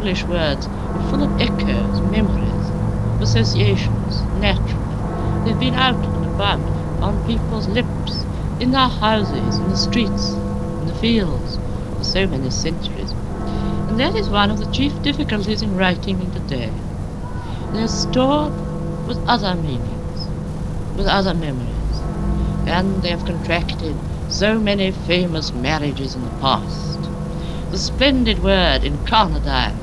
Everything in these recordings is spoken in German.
English words, are full of echoes, memories, associations, naturally. They've been out and about on people's lips, in their houses, in the streets, in the fields, for so many centuries. And that is one of the chief difficulties in writing in today. They're stored with other meanings, with other memories, and they have contracted so many famous marriages in the past. The splendid word incarnadine,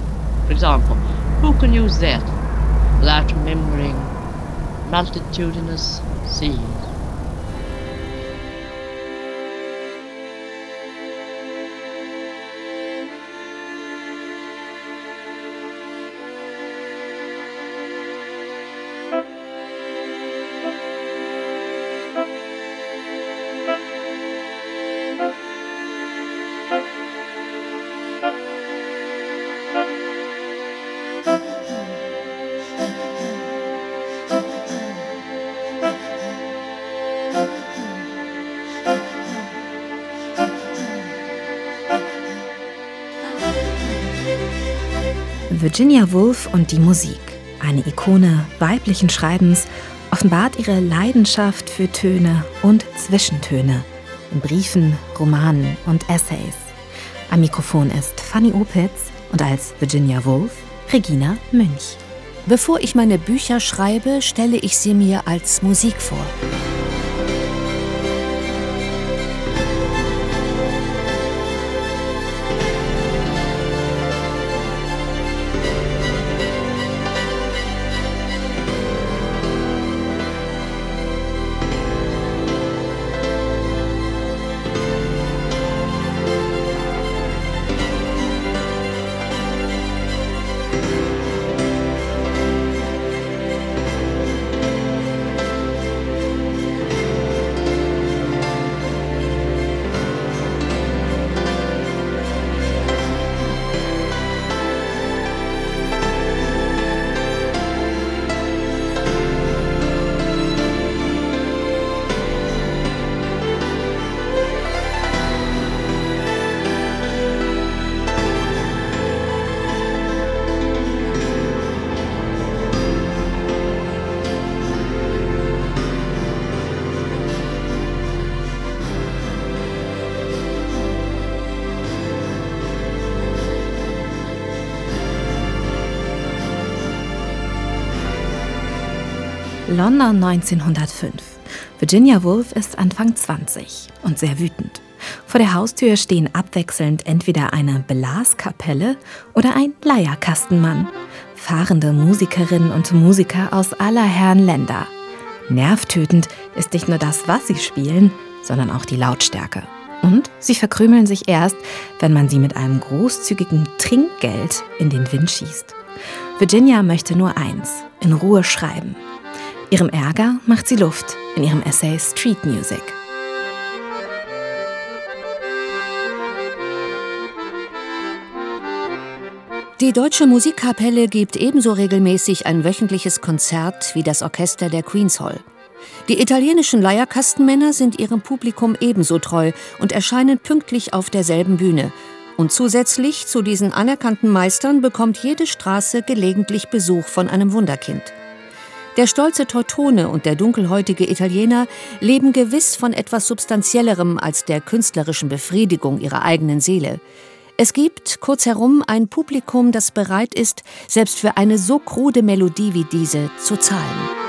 for example, who can use that without remembering multitudinous seas? Virginia Woolf und die Musik, eine Ikone weiblichen Schreibens, offenbart ihre Leidenschaft für Töne und Zwischentöne in Briefen, Romanen und Essays. Am Mikrofon ist Fanny Opitz und als Virginia Woolf Regina Münch. Bevor ich meine Bücher schreibe, stelle ich sie mir als Musik vor. London 1905. Virginia Woolf ist Anfang 20 und sehr wütend. Vor der Haustür stehen abwechselnd entweder eine Blaskapelle oder ein Leierkastenmann. Fahrende Musikerinnen und Musiker aus aller Herren Länder. Nervtötend ist nicht nur das, was sie spielen, sondern auch die Lautstärke. Und sie verkrümeln sich erst, wenn man sie mit einem großzügigen Trinkgeld in den Wind schießt. Virginia möchte nur eins, in Ruhe schreiben. Ihrem Ärger macht sie Luft in ihrem Essay Street Music. Die Deutsche Musikkapelle gibt ebenso regelmäßig ein wöchentliches Konzert wie das Orchester der Queen's Hall. Die italienischen Leierkastenmänner sind ihrem Publikum ebenso treu und erscheinen pünktlich auf derselben Bühne. Und zusätzlich zu diesen anerkannten Meistern bekommt jede Straße gelegentlich Besuch von einem Wunderkind. Der stolze Teutone und der dunkelhäutige Italiener leben gewiss von etwas Substanziellerem als der künstlerischen Befriedigung ihrer eigenen Seele. Es gibt, kurzherum, ein Publikum, das bereit ist, selbst für eine so krude Melodie wie diese zu zahlen.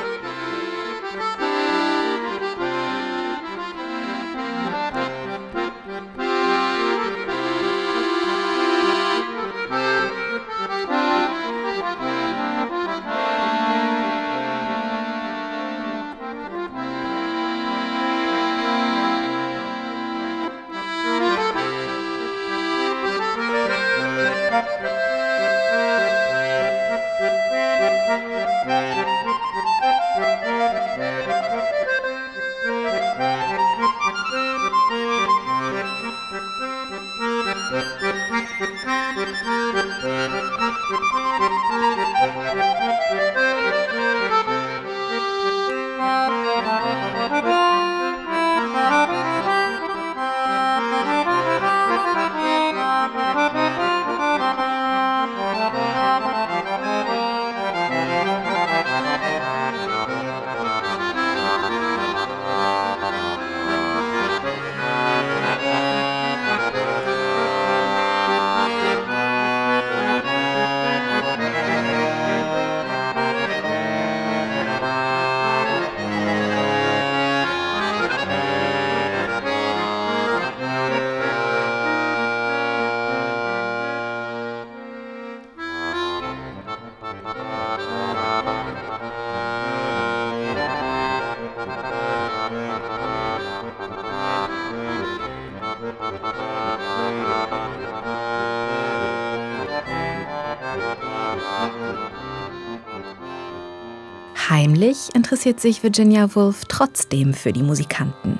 Heimlich interessiert sich Virginia Woolf trotzdem für die Musikanten.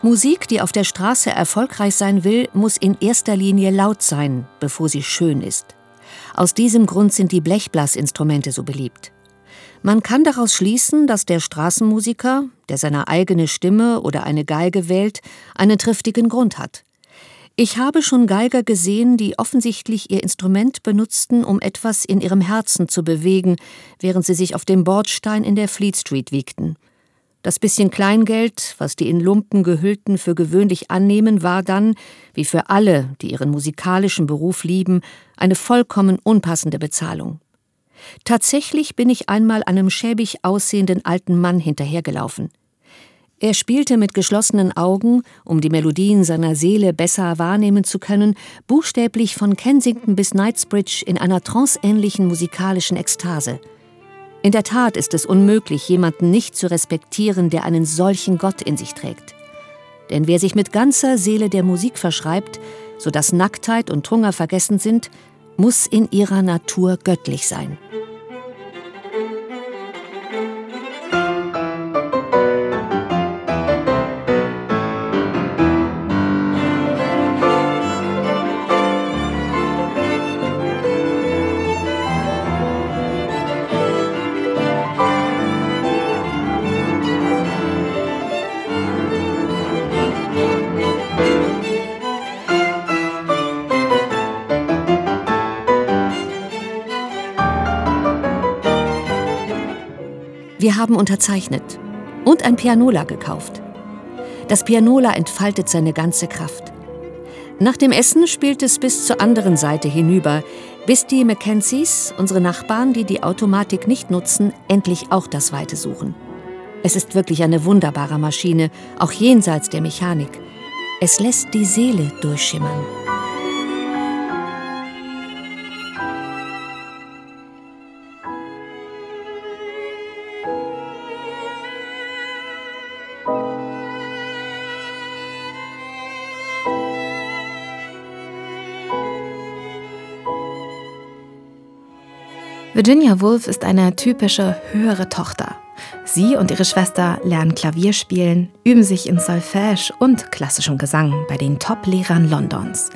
Musik, die auf der Straße erfolgreich sein will, muss in erster Linie laut sein, bevor sie schön ist. Aus diesem Grund sind die Blechblasinstrumente so beliebt. Man kann daraus schließen, dass der Straßenmusiker, der seine eigene Stimme oder eine Geige wählt, einen triftigen Grund hat. Ich habe schon Geiger gesehen, die offensichtlich ihr Instrument benutzten, um etwas in ihrem Herzen zu bewegen, während sie sich auf dem Bordstein in der Fleet Street wiegten. Das bisschen Kleingeld, was die in Lumpen gehüllten für gewöhnlich annehmen, war dann, wie für alle, die ihren musikalischen Beruf lieben, eine vollkommen unpassende Bezahlung. Tatsächlich bin ich einmal einem schäbig aussehenden alten Mann hinterhergelaufen. Er spielte mit geschlossenen Augen, um die Melodien seiner Seele besser wahrnehmen zu können, buchstäblich von Kensington bis Knightsbridge in einer tranceähnlichen musikalischen Ekstase. In der Tat ist es unmöglich, jemanden nicht zu respektieren, der einen solchen Gott in sich trägt. Denn wer sich mit ganzer Seele der Musik verschreibt, so dass Nacktheit und Hunger vergessen sind, muss in ihrer Natur göttlich sein. Wir haben unterzeichnet und ein Pianola gekauft. Das Pianola entfaltet seine ganze Kraft. Nach dem Essen spielt es bis zur anderen Seite hinüber, bis die Mackenzies, unsere Nachbarn, die die Automatik nicht nutzen, endlich auch das Weite suchen. Es ist wirklich eine wunderbare Maschine, auch jenseits der Mechanik. Es lässt die Seele durchschimmern. Virginia Woolf ist eine typische höhere Tochter. Sie und ihre Schwester lernen Klavier spielen, üben sich in Solfège und klassischem Gesang bei den Top-Lehrern Londons.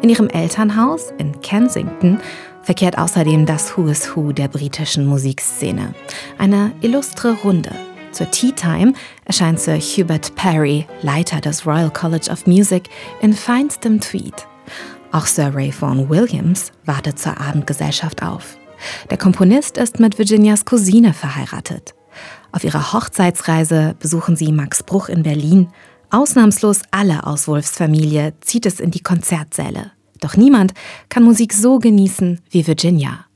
In ihrem Elternhaus in Kensington verkehrt außerdem das Who is Who der britischen Musikszene. Eine illustre Runde. Zur Tea Time erscheint Sir Hubert Parry, Leiter des Royal College of Music, in feinstem Tweed. Auch Sir Ray Vaughan Williams wartet zur Abendgesellschaft auf. Der Komponist ist mit Virginias Cousine verheiratet. Auf ihrer Hochzeitsreise besuchen sie Max Bruch in Berlin. Ausnahmslos alle aus Wolfs Familie zieht es in die Konzertsäle. Doch niemand kann Musik so genießen wie Virginia.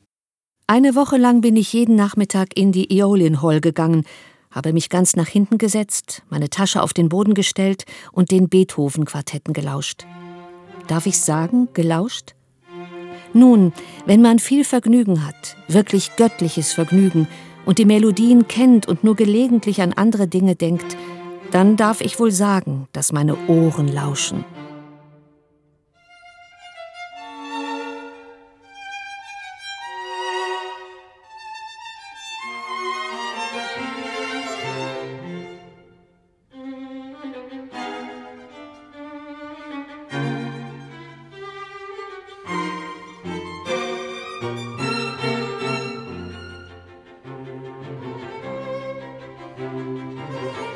Eine Woche lang bin ich jeden Nachmittag in die Eolian Hall gegangen, habe mich ganz nach hinten gesetzt, meine Tasche auf den Boden gestellt und den Beethoven-Quartetten gelauscht. Darf ich sagen, gelauscht? Nun, wenn man viel Vergnügen hat, wirklich göttliches Vergnügen, und die Melodien kennt und nur gelegentlich an andere Dinge denkt, dann darf ich wohl sagen, dass meine Ohren lauschen. Música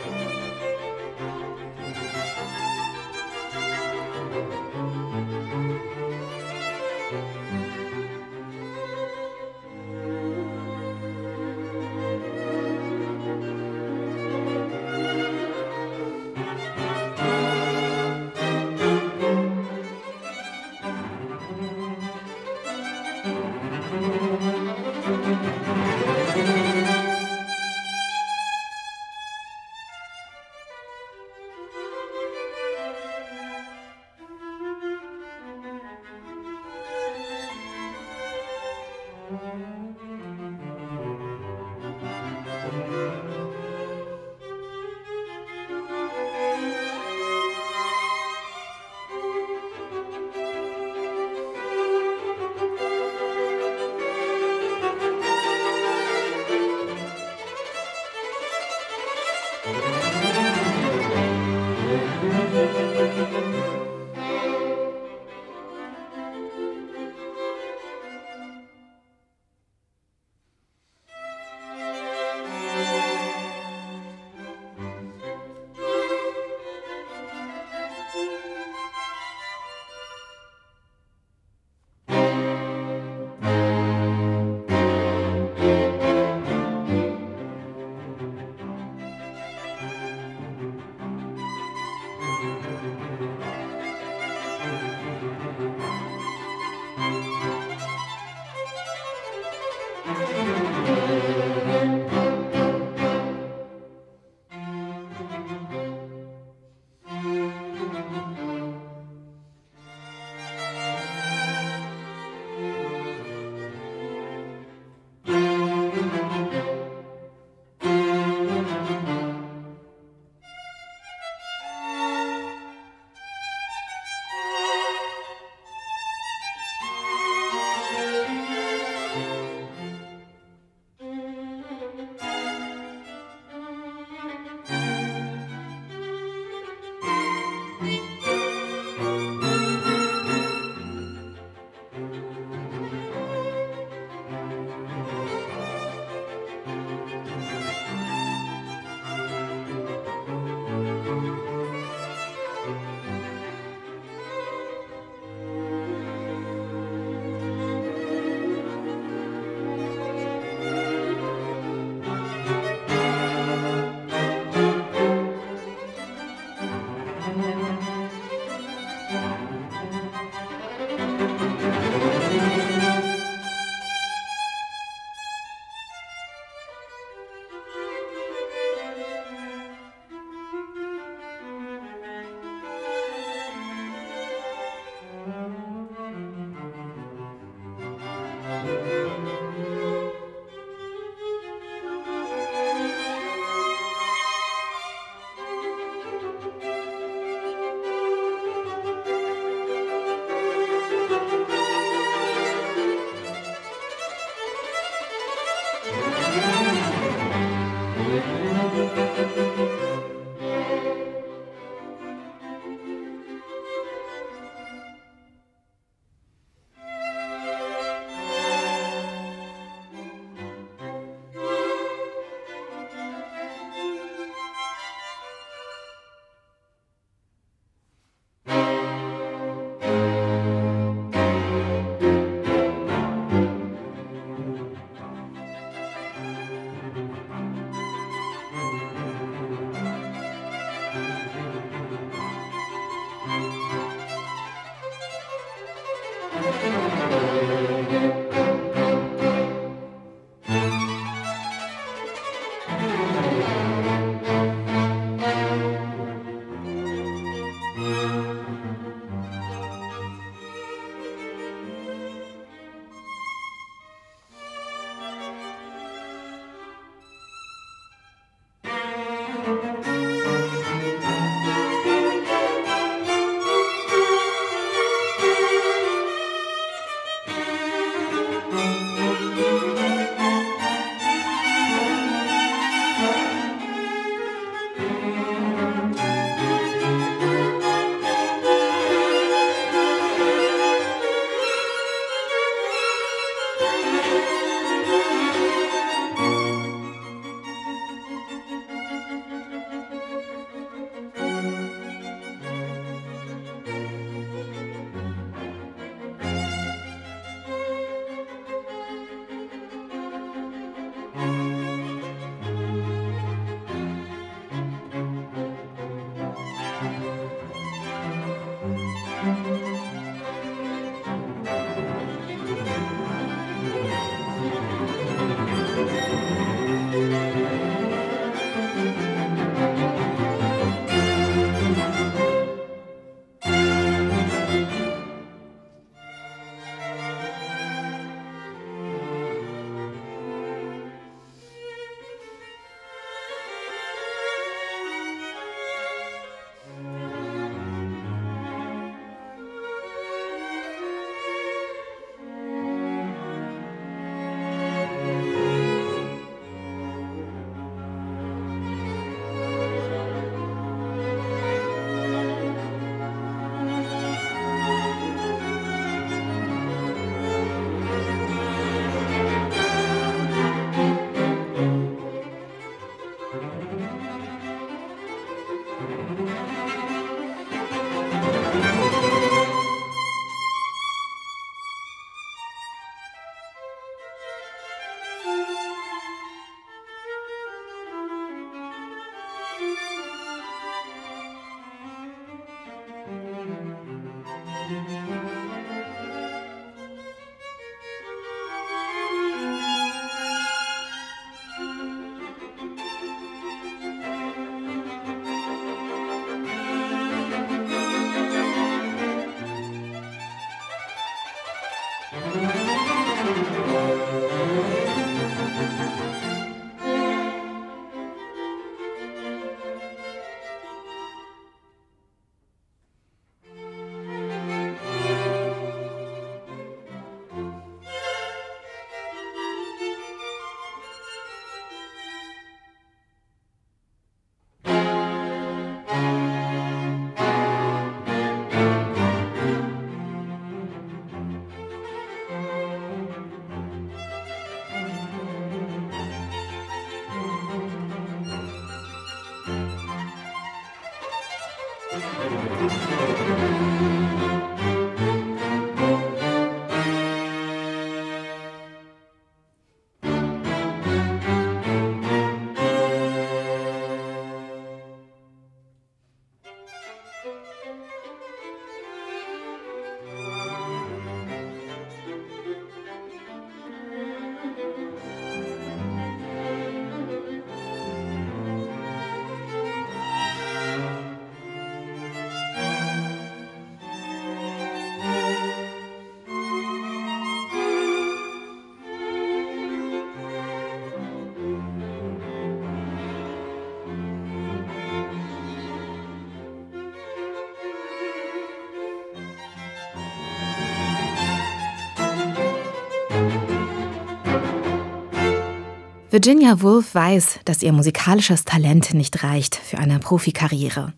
Virginia Woolf weiß, dass ihr musikalisches Talent nicht reicht für eine Profikarriere.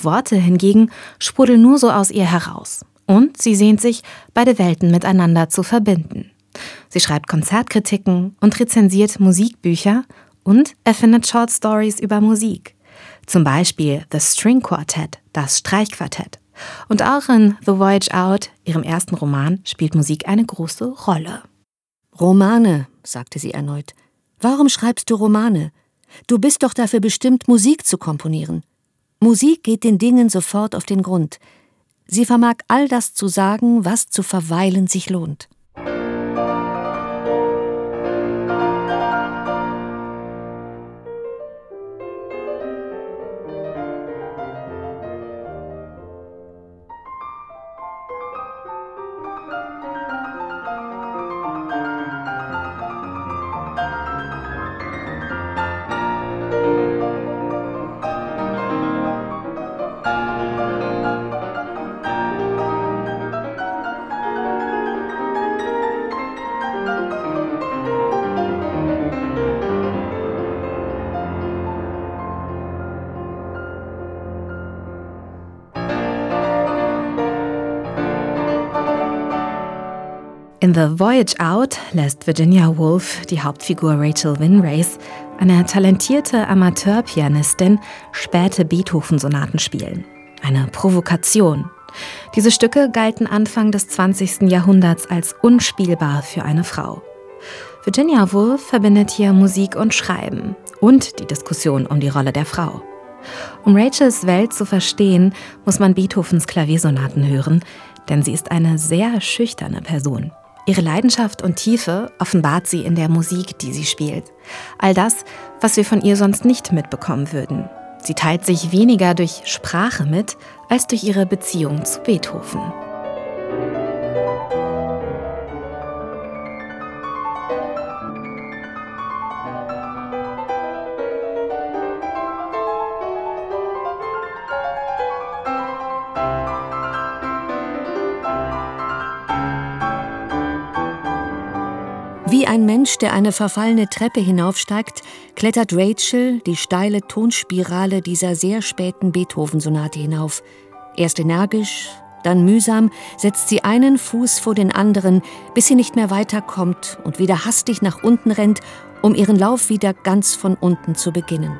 Worte hingegen sprudeln nur so aus ihr heraus. Und sie sehnt sich, beide Welten miteinander zu verbinden. Sie schreibt Konzertkritiken und rezensiert Musikbücher und erfindet Short Stories über Musik. Zum Beispiel The String Quartet, das Streichquartett. Und auch in The Voyage Out, ihrem ersten Roman, spielt Musik eine große Rolle. Romane, sagte sie erneut. Warum schreibst du Romane? Du bist doch dafür bestimmt, Musik zu komponieren. Musik geht den Dingen sofort auf den Grund. Sie vermag all das zu sagen, was zu verweilen sich lohnt. In The Voyage Out lässt Virginia Woolf die Hauptfigur Rachel Winrace, eine talentierte Amateurpianistin, späte Beethoven-Sonaten spielen. Eine Provokation. Diese Stücke galten Anfang des 20. Jahrhunderts als unspielbar für eine Frau. Virginia Woolf verbindet hier Musik und Schreiben und die Diskussion um die Rolle der Frau. Um Rachels Welt zu verstehen, muss man Beethovens Klaviersonaten hören, denn sie ist eine sehr schüchterne Person. Ihre Leidenschaft und Tiefe offenbart sie in der Musik, die sie spielt. All das, was wir von ihr sonst nicht mitbekommen würden. Sie teilt sich weniger durch Sprache mit, als durch ihre Beziehung zu Beethoven. Wie ein Mensch, der eine verfallene Treppe hinaufsteigt, klettert Rachel die steile Tonspirale dieser sehr späten Beethoven-Sonate hinauf. Erst energisch, dann mühsam setzt sie einen Fuß vor den anderen, bis sie nicht mehr weiterkommt und wieder hastig nach unten rennt, um ihren Lauf wieder ganz von unten zu beginnen.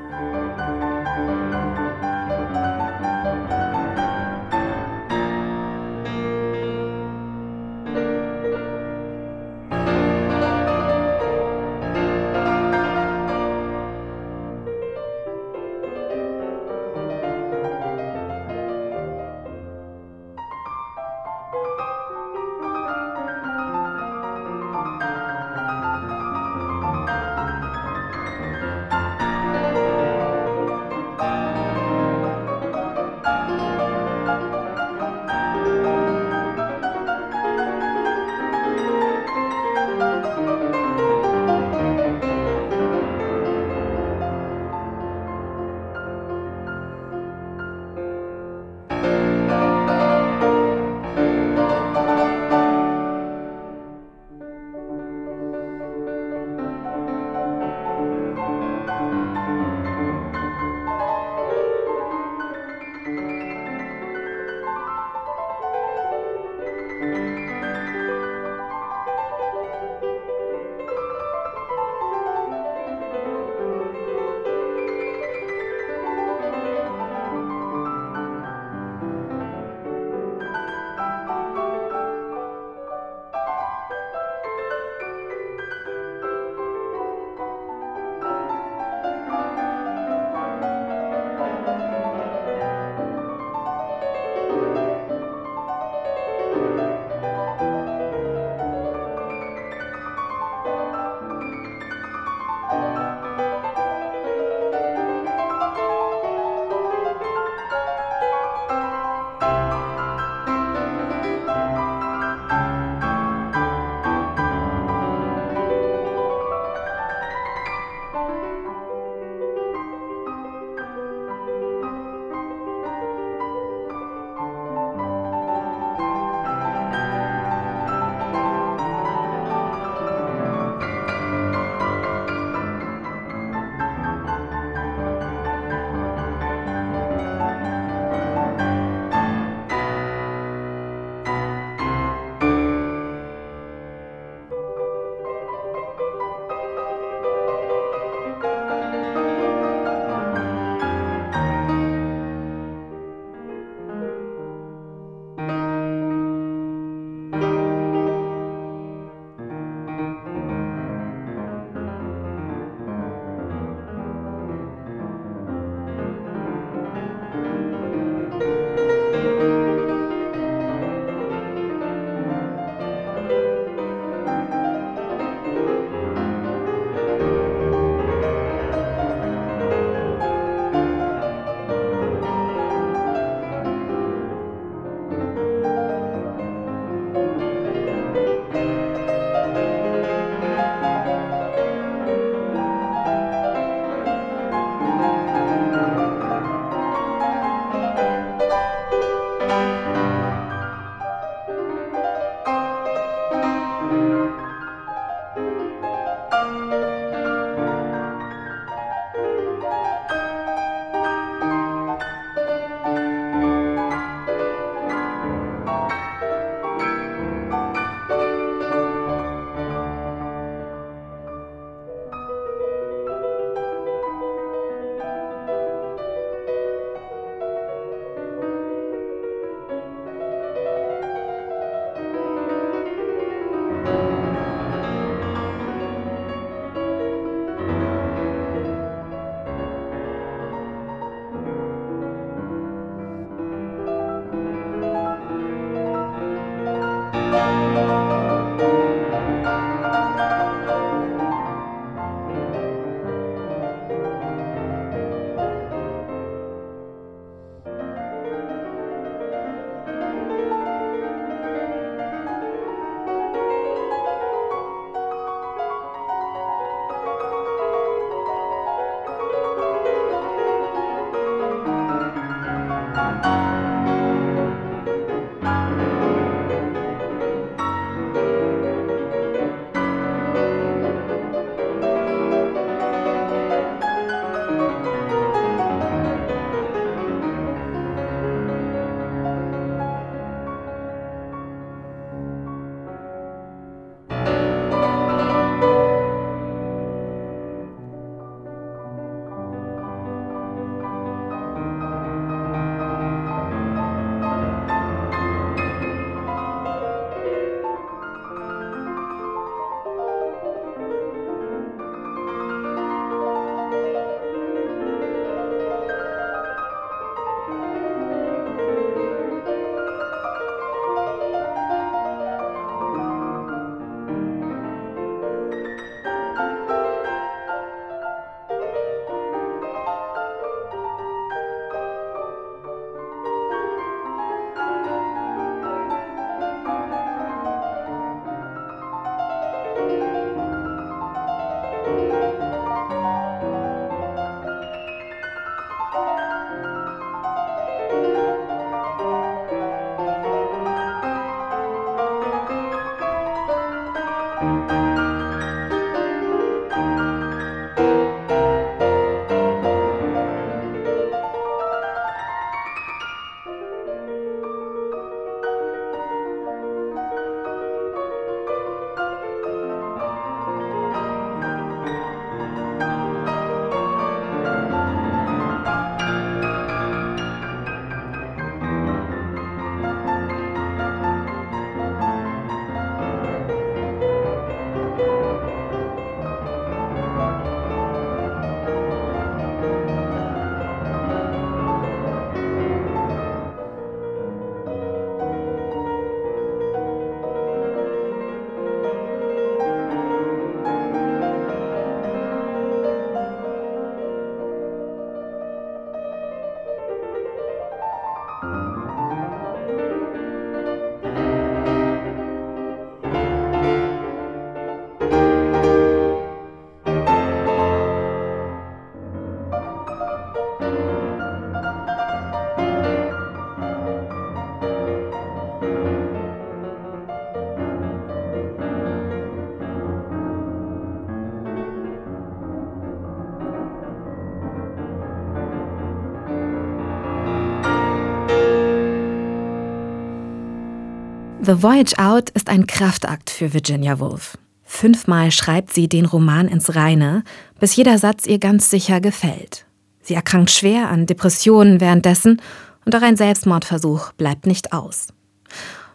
The Voyage Out ist ein Kraftakt für Virginia Woolf. Fünfmal schreibt sie den Roman ins Reine, bis jeder Satz ihr ganz sicher gefällt. Sie erkrankt schwer an Depressionen währenddessen und auch ein Selbstmordversuch bleibt nicht aus.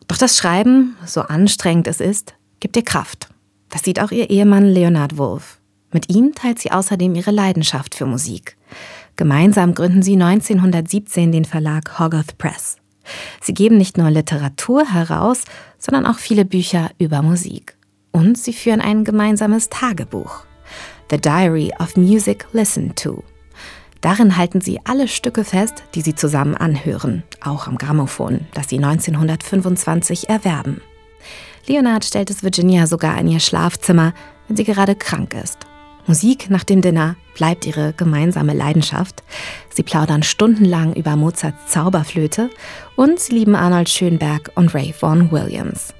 Doch das Schreiben, so anstrengend es ist, gibt ihr Kraft. Das sieht auch ihr Ehemann Leonard Woolf. Mit ihm teilt sie außerdem ihre Leidenschaft für Musik. Gemeinsam gründen sie 1917 den Verlag Hogarth Press. Sie geben nicht nur Literatur heraus, sondern auch viele Bücher über Musik. Und sie führen ein gemeinsames Tagebuch. The Diary of Music Listened to. Darin halten sie alle Stücke fest, die sie zusammen anhören, auch am Grammophon, das sie 1925 erwerben. Leonard stellt es Virginia sogar in ihr Schlafzimmer, wenn sie gerade krank ist. Musik nach dem Dinner bleibt ihre gemeinsame Leidenschaft. Sie plaudern stundenlang über Mozarts Zauberflöte und sie lieben Arnold Schönberg und Ray Vaughan Williams.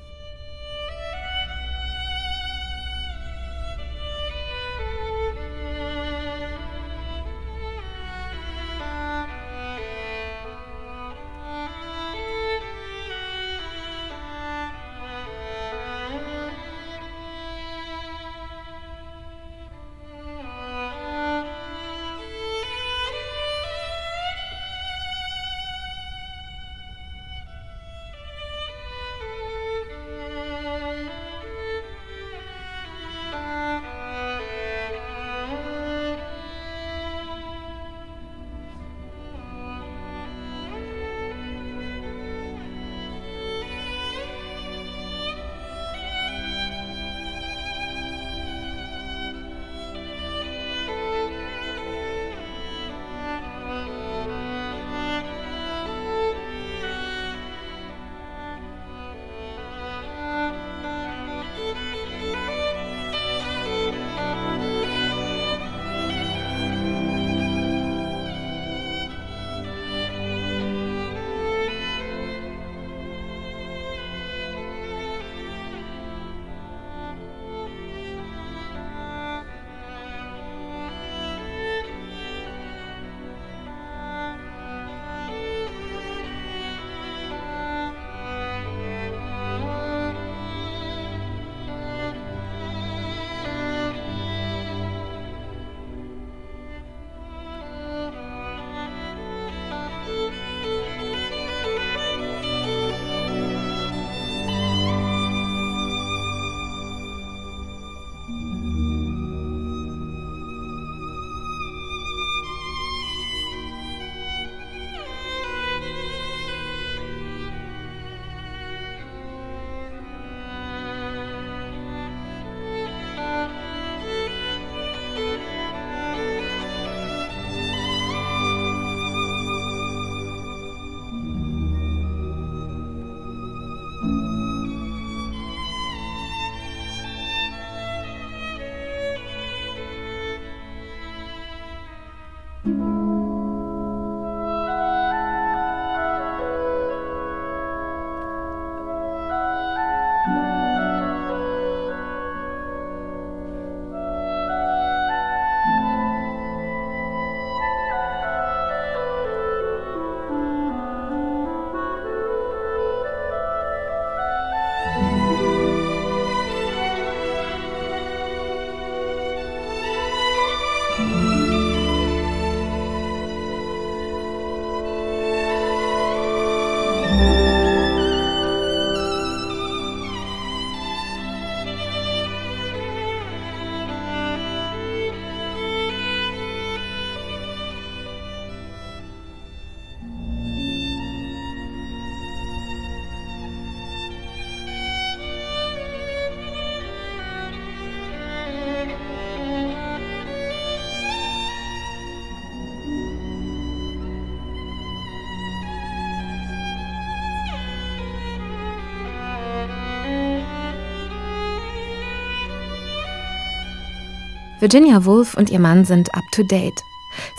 Virginia Woolf und ihr Mann sind up-to-date.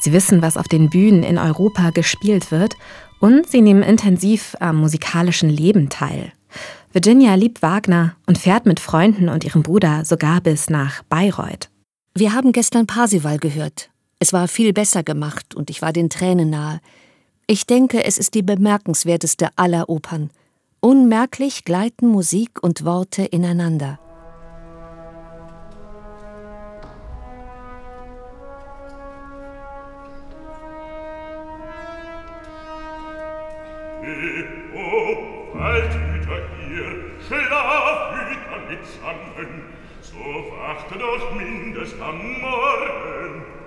Sie wissen, was auf den Bühnen in Europa gespielt wird und sie nehmen intensiv am musikalischen Leben teil. Virginia liebt Wagner und fährt mit Freunden und ihrem Bruder sogar bis nach Bayreuth. Wir haben gestern Parsival gehört. Es war viel besser gemacht und ich war den Tränen nahe. Ich denke, es ist die bemerkenswerteste aller Opern. Unmerklich gleiten Musik und Worte ineinander. So wachte doch mindest am Morgen.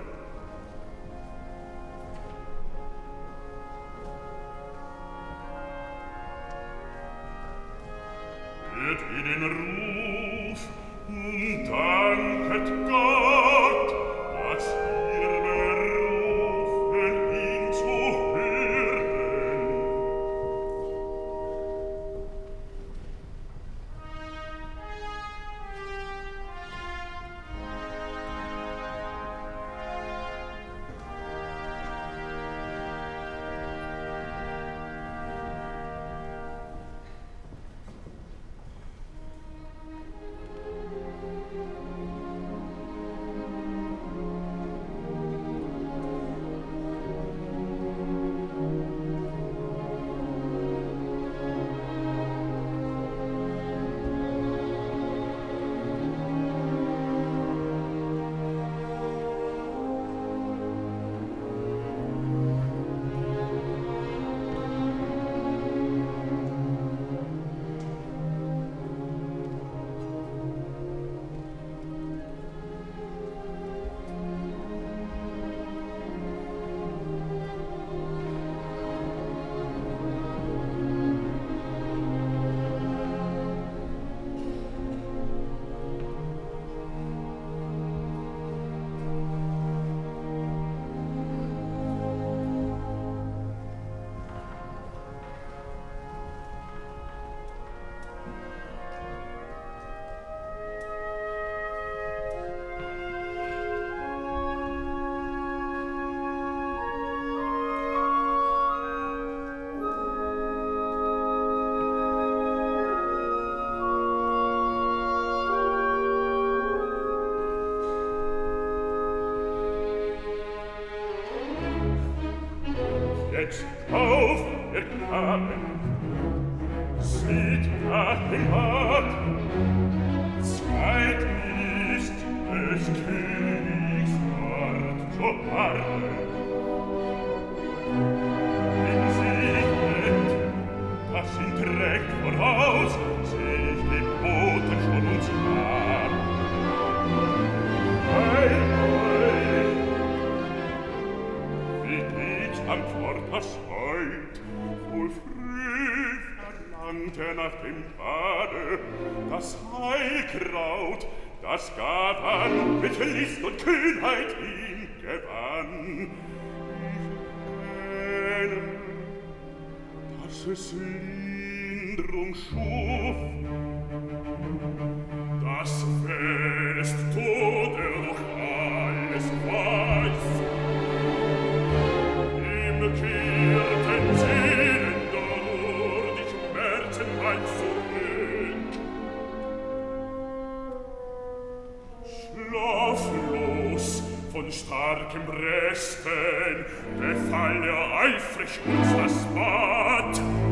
im Bresten, befahl er eifrig uns das Bad.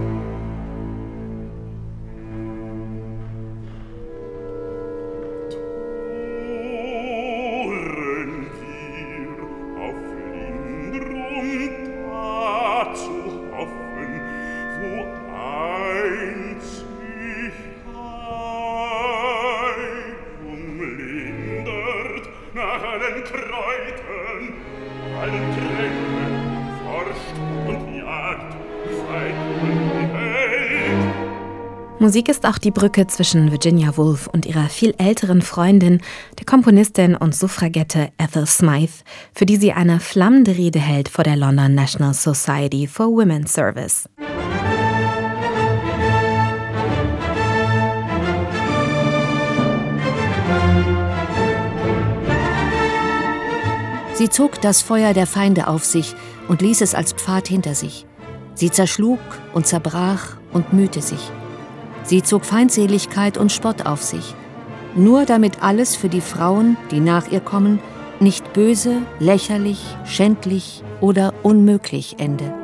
Musik ist auch die Brücke zwischen Virginia Woolf und ihrer viel älteren Freundin, der Komponistin und Suffragette Ethel Smythe, für die sie eine flammende Rede hält vor der London National Society for Women's Service. Sie zog das Feuer der Feinde auf sich und ließ es als Pfad hinter sich. Sie zerschlug und zerbrach und mühte sich. Sie zog Feindseligkeit und Spott auf sich, nur damit alles für die Frauen, die nach ihr kommen, nicht böse, lächerlich, schändlich oder unmöglich ende.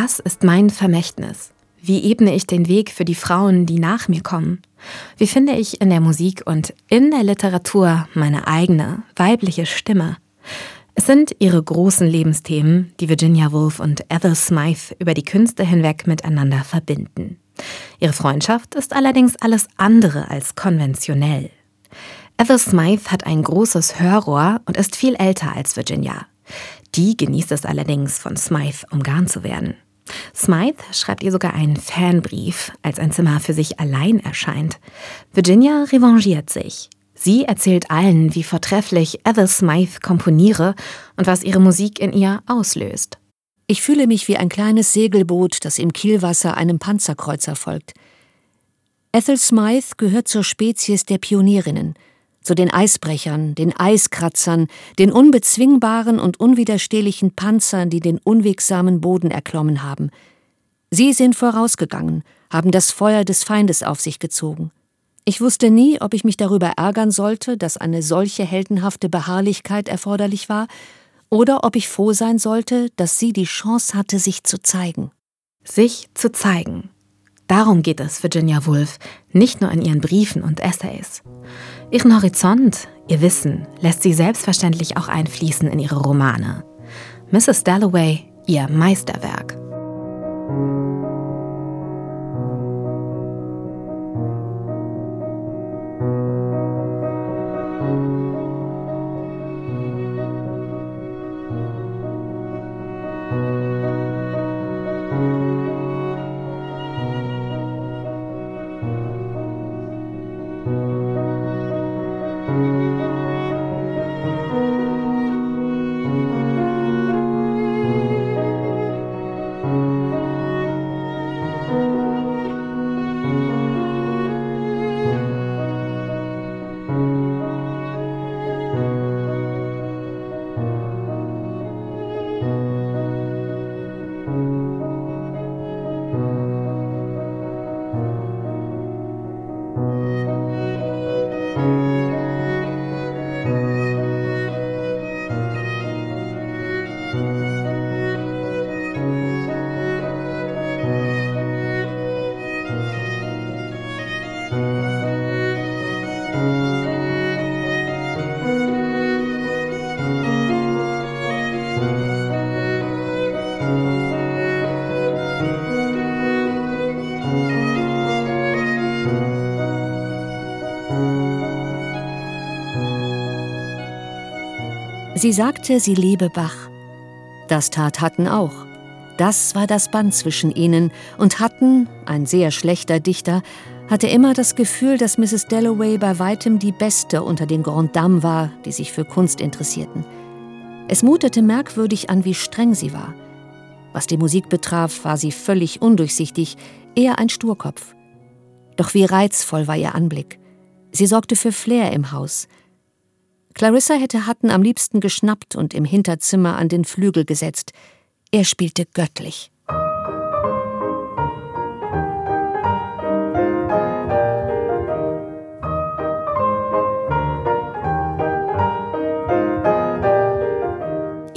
Was ist mein Vermächtnis? Wie ebne ich den Weg für die Frauen, die nach mir kommen? Wie finde ich in der Musik und in der Literatur meine eigene, weibliche Stimme? Es sind ihre großen Lebensthemen, die Virginia Woolf und Ethel Smythe über die Künste hinweg miteinander verbinden. Ihre Freundschaft ist allerdings alles andere als konventionell. Ethel Smythe hat ein großes Hörrohr und ist viel älter als Virginia. Die genießt es allerdings, von Smythe umgarnt zu werden. Smythe schreibt ihr sogar einen Fanbrief, als ein Zimmer für sich allein erscheint. Virginia revanchiert sich. Sie erzählt allen, wie vortrefflich Ethel Smythe komponiere und was ihre Musik in ihr auslöst. Ich fühle mich wie ein kleines Segelboot, das im Kielwasser einem Panzerkreuzer folgt. Ethel Smythe gehört zur Spezies der Pionierinnen – zu den Eisbrechern, den Eiskratzern, den unbezwingbaren und unwiderstehlichen Panzern, die den unwegsamen Boden erklommen haben. Sie sind vorausgegangen, haben das Feuer des Feindes auf sich gezogen. Ich wusste nie, ob ich mich darüber ärgern sollte, dass eine solche heldenhafte Beharrlichkeit erforderlich war, oder ob ich froh sein sollte, dass sie die Chance hatte, sich zu zeigen. Sich zu zeigen. Darum geht es Virginia Woolf, nicht nur in ihren Briefen und Essays. Ihren Horizont, ihr Wissen, lässt sie selbstverständlich auch einfließen in ihre Romane. Mrs. Dalloway, ihr Meisterwerk. Sie sagte, sie liebe Bach. Das tat Hatten auch. Das war das Band zwischen ihnen, und Hatten, ein sehr schlechter Dichter, hatte immer das Gefühl, dass Mrs. Dalloway bei weitem die beste unter den Grand Dames war, die sich für Kunst interessierten. Es mutete merkwürdig an, wie streng sie war. Was die Musik betraf, war sie völlig undurchsichtig, eher ein Sturkopf. Doch wie reizvoll war ihr Anblick. Sie sorgte für Flair im Haus. Clarissa hätte Hutton am liebsten geschnappt und im Hinterzimmer an den Flügel gesetzt. Er spielte göttlich.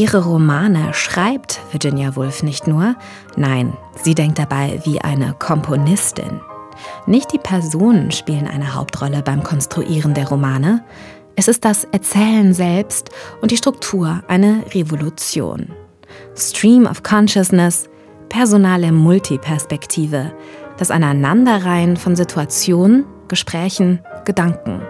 Ihre Romane schreibt Virginia Woolf nicht nur, nein, sie denkt dabei wie eine Komponistin. Nicht die Personen spielen eine Hauptrolle beim Konstruieren der Romane, es ist das Erzählen selbst und die Struktur eine Revolution. Stream of Consciousness, personale Multiperspektive, das Aneinanderreihen von Situationen, Gesprächen, Gedanken.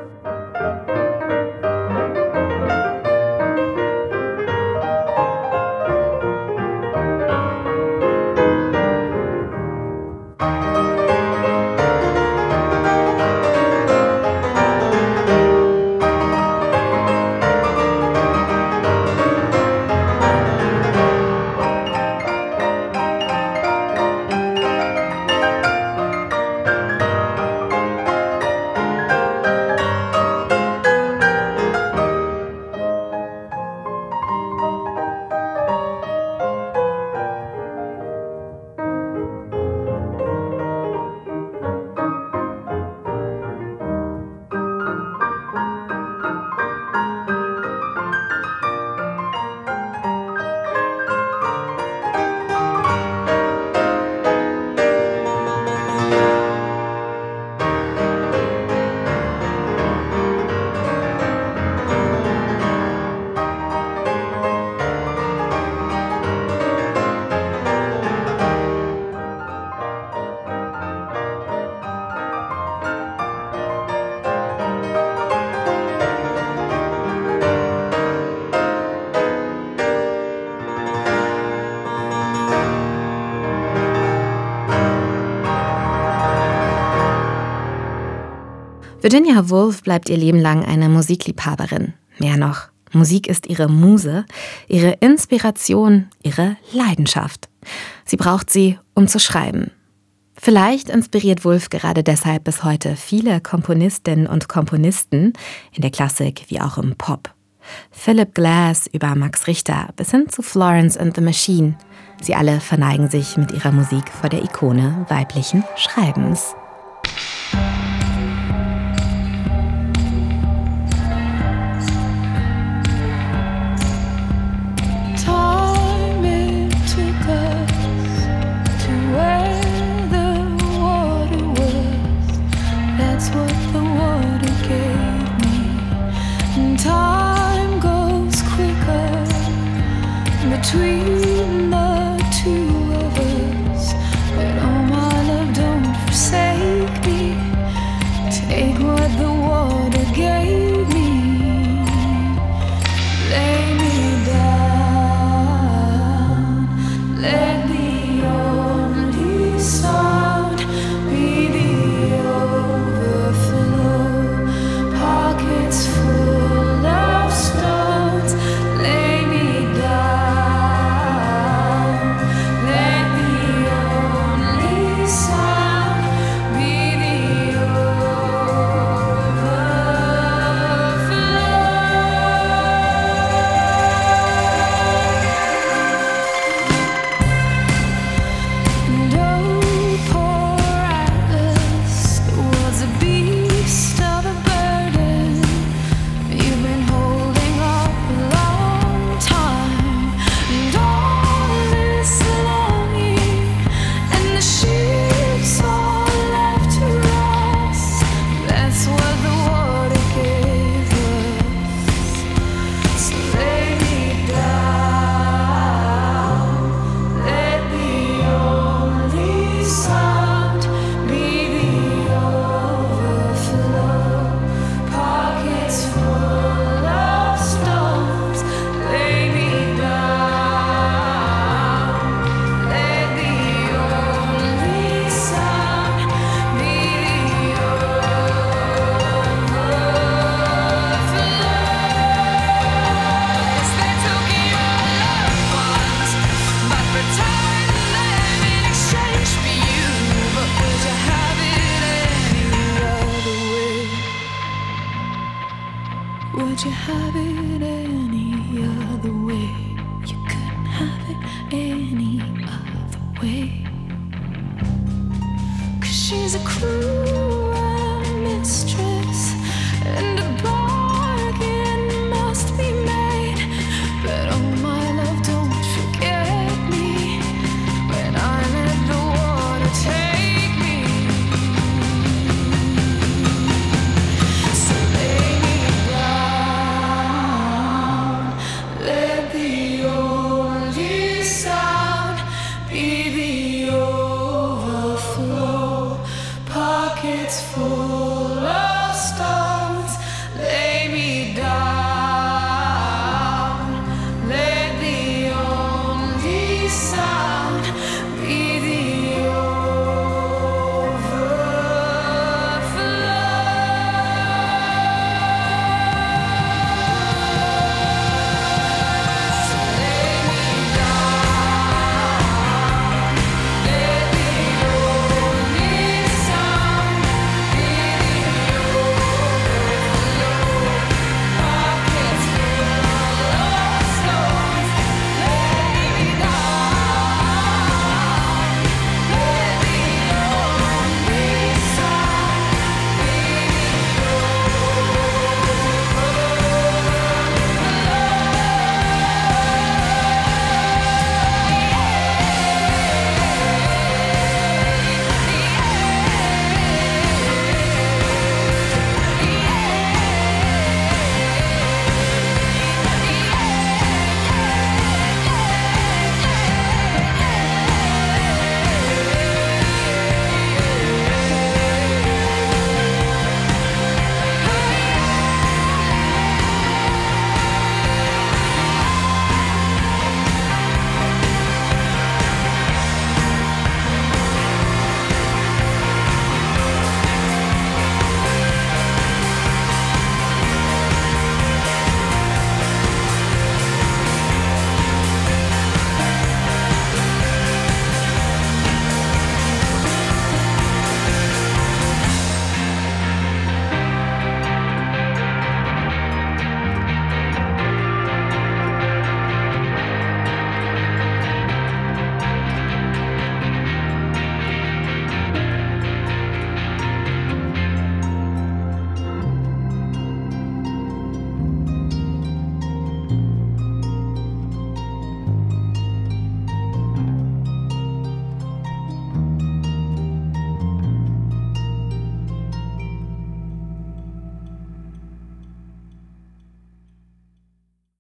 Virginia Woolf bleibt ihr Leben lang eine Musikliebhaberin. Mehr noch, Musik ist ihre Muse, ihre Inspiration, ihre Leidenschaft. Sie braucht sie, um zu schreiben. Vielleicht inspiriert Woolf gerade deshalb bis heute viele Komponistinnen und Komponisten in der Klassik wie auch im Pop. Philip Glass über Max Richter bis hin zu Florence and the Machine. Sie alle verneigen sich mit ihrer Musik vor der Ikone weiblichen Schreibens.